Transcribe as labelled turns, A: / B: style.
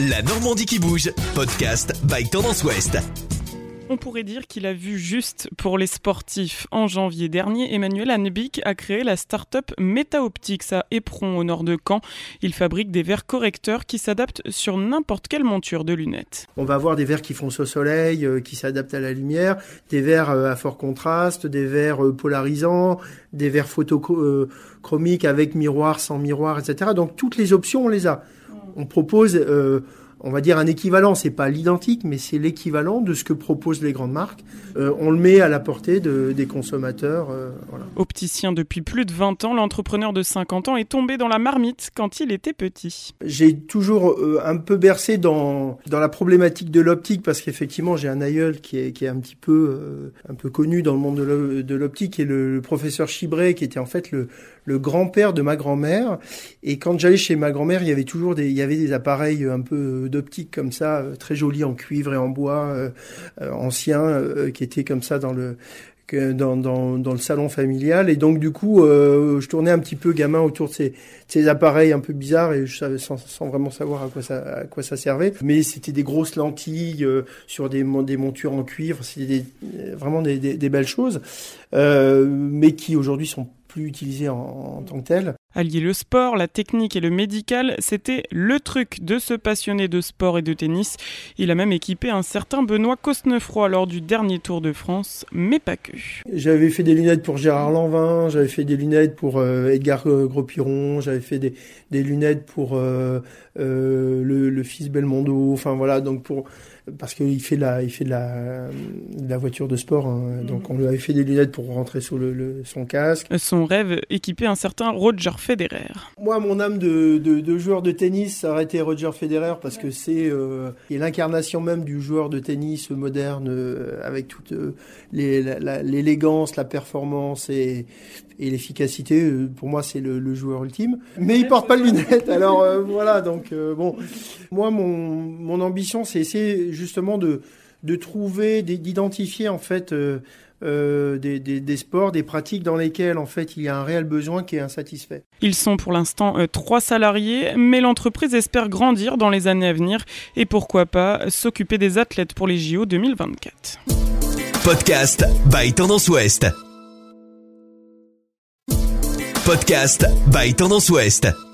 A: La Normandie qui bouge, podcast by Tendance Ouest.
B: On pourrait dire qu'il a vu juste pour les sportifs. En janvier dernier, Emmanuel Hannebic a créé la start-up MetaOptics à Éperon, au nord de Caen. Il fabrique des verres correcteurs qui s'adaptent sur n'importe quelle monture de lunettes.
C: On va avoir des verres qui foncent au soleil, euh, qui s'adaptent à la lumière, des verres euh, à fort contraste, des verres euh, polarisants, des verres photochromiques avec miroir, sans miroir, etc. Donc toutes les options, on les a. On propose on va dire un équivalent, c'est pas l'identique, mais c'est l'équivalent de ce que proposent les grandes marques. Euh, on le met à la portée des consommateurs. Euh,
B: Opticien depuis plus de 20 ans, l'entrepreneur de 50 ans est tombé dans la marmite quand il était petit.
C: J'ai toujours euh, un peu bercé dans, dans la problématique de l'optique parce qu'effectivement j'ai un aïeul qui est, qui est un petit peu, un peu connu dans le monde de l'optique et le, le, professeur Chibré qui était en fait le, le grand-père de ma grand-mère. Et quand j'allais chez ma grand-mère, il y avait toujours des, il y avait des appareils un peu d'optique comme ça, euh, très jolis en cuivre et en bois, euh, euh, anciens, qui étaient comme ça dans le dans, dans, dans, le salon familial. Et donc du coup je tournais un petit peu gamin autour de ces, ces appareils un peu bizarres et je savais sans, vraiment savoir à quoi ça à quoi ça servait. Mais c'était des grosses lentilles sur des, montures en cuivre. C'était vraiment des, belles choses mais qui aujourd'hui sont plus utilisé en, tant que tel.
B: Allier le sport, la technique et le médical, c'était le truc de ce passionné de sport et de tennis. Il a même équipé un certain Benoît Cosnefroy lors du dernier Tour de France, mais pas que.
C: J'avais fait des lunettes pour Gérard Lanvin, j'avais fait des lunettes pour euh, Edgar Gros-Piron, j'avais fait des, des, lunettes pour euh, euh, le, le, fils Belmondo, enfin voilà, donc pour parce qu'il fait la, il fait de la, de la voiture de sport. Hein. Donc on lui avait fait des lunettes pour rentrer sous le, son casque.
B: Son rêve, équiper un certain Roger Federer.
C: Moi, mon âme de, joueur de tennis, ça aurait été Roger Federer parce que c'est euh, l'incarnation même du joueur de tennis moderne euh, avec toute euh, l'élégance, la, performance et, l'efficacité. Pour moi, c'est le, joueur ultime. Mais il porte pas de lunettes. Alors voilà, donc bon, moi, mon, ambition, c'est essayer justement de, trouver, d'identifier en fait euh, des, des, des, sports, des pratiques dans lesquelles en fait il y a un réel besoin qui est insatisfait.
B: Ils sont pour l'instant euh, trois salariés, mais l'entreprise espère grandir dans les années à venir et pourquoi pas s'occuper des athlètes pour les JO 2024.
A: Podcast by Tendance Ouest. Podcast by Tendance Ouest.